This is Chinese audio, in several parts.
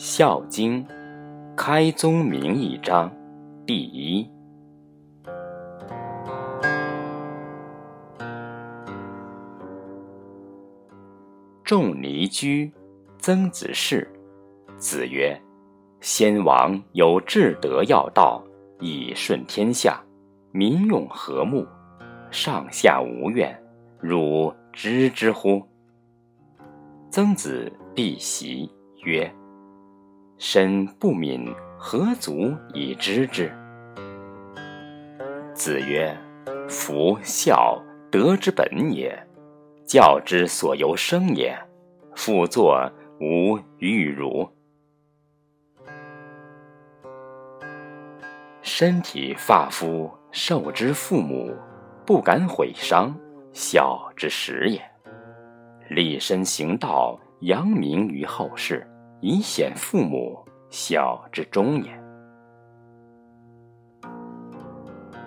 孝经》开宗明义章第一。仲尼居，曾子侍。子曰：“先王有至德要道，以顺天下，民用和睦，上下无怨。汝知之乎？”曾子必袭曰：“身不敏，何足以知之？”子曰：“夫孝，德之本也。教之所由生也。复作，吾欲汝。身体发肤受之父母，不敢毁伤，孝之始也。立身行道，扬名于后世，以显父母，孝之终也。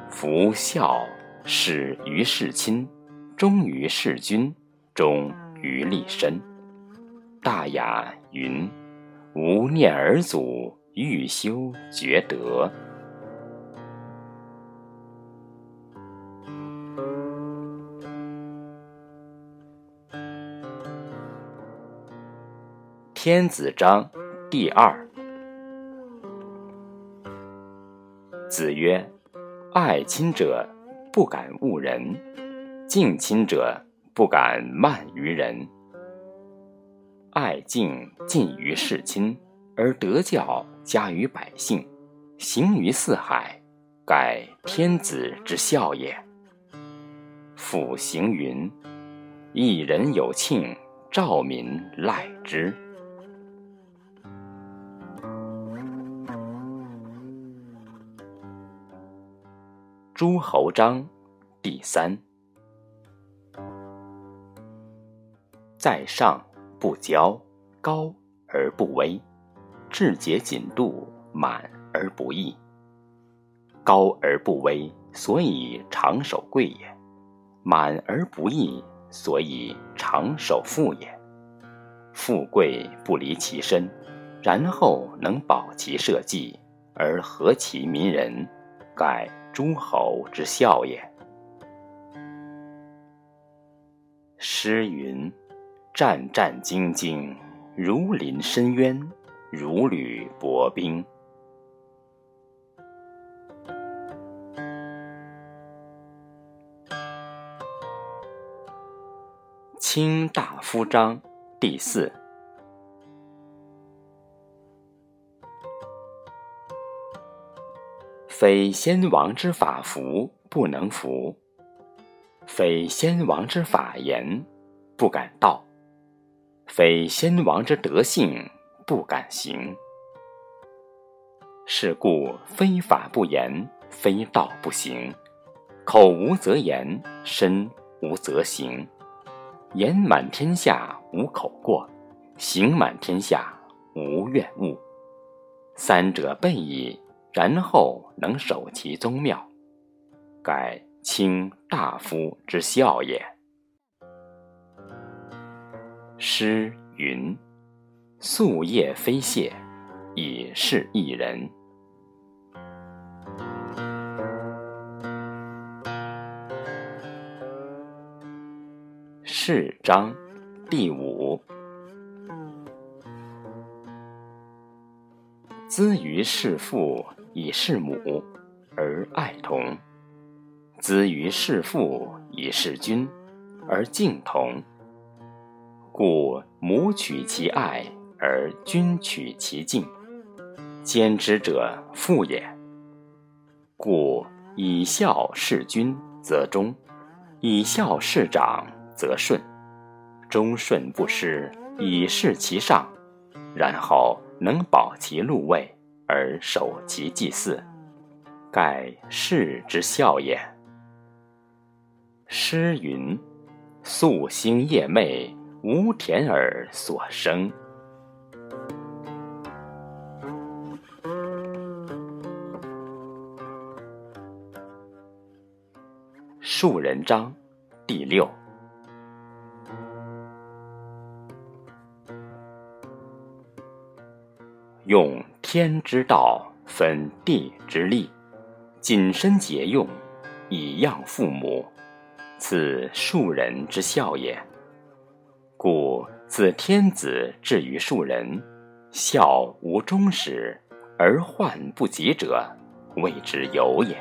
夫孝，始于事亲，忠于事君，忠于立身。大雅云：“无念尔祖，欲修厥德。”天子章第二。子曰：“爱亲者，不敢误人；敬亲者，不敢慢于人。爱敬近于事亲，而德教加于百姓，行于四海，盖天子之孝也。”复行云：“一人有庆，兆民赖之。”诸侯章第三。在上不骄，高而不威，志节谨度，满而不溢。高而不威，所以长守贵也；满而不溢，所以长守富也。富贵不离其身，然后能保其社稷，而和其民人，盖。诸侯之孝也。诗云：“战战兢兢，如临深渊，如履薄冰。”卿大夫章第四。非先王之法服不能服，非先王之法言不敢道，非先王之德性不敢行。是故非法不言，非道不行。口无则言，身无则行。言满天下无口过，行满天下无怨物。三者备矣。然后能守其宗庙，盖卿大夫之孝也。诗云：“夙夜非懈，以示一人。”是章第五。资于弑父。以事母而爱同，资于事父以事君而敬同。故母取其爱而君取其敬，兼之者父也。故以孝事君则忠，以孝事长则顺。忠顺不失，以事其上，然后能保其禄位。而守其祭祀，盖世之孝也。诗云：“夙兴夜寐，无田而所生。”树人章第六。用天之道，分地之利，谨身节用，以养父母，此庶人之孝也。故自天子至于庶人，孝无终始，而患不及者，谓之有也。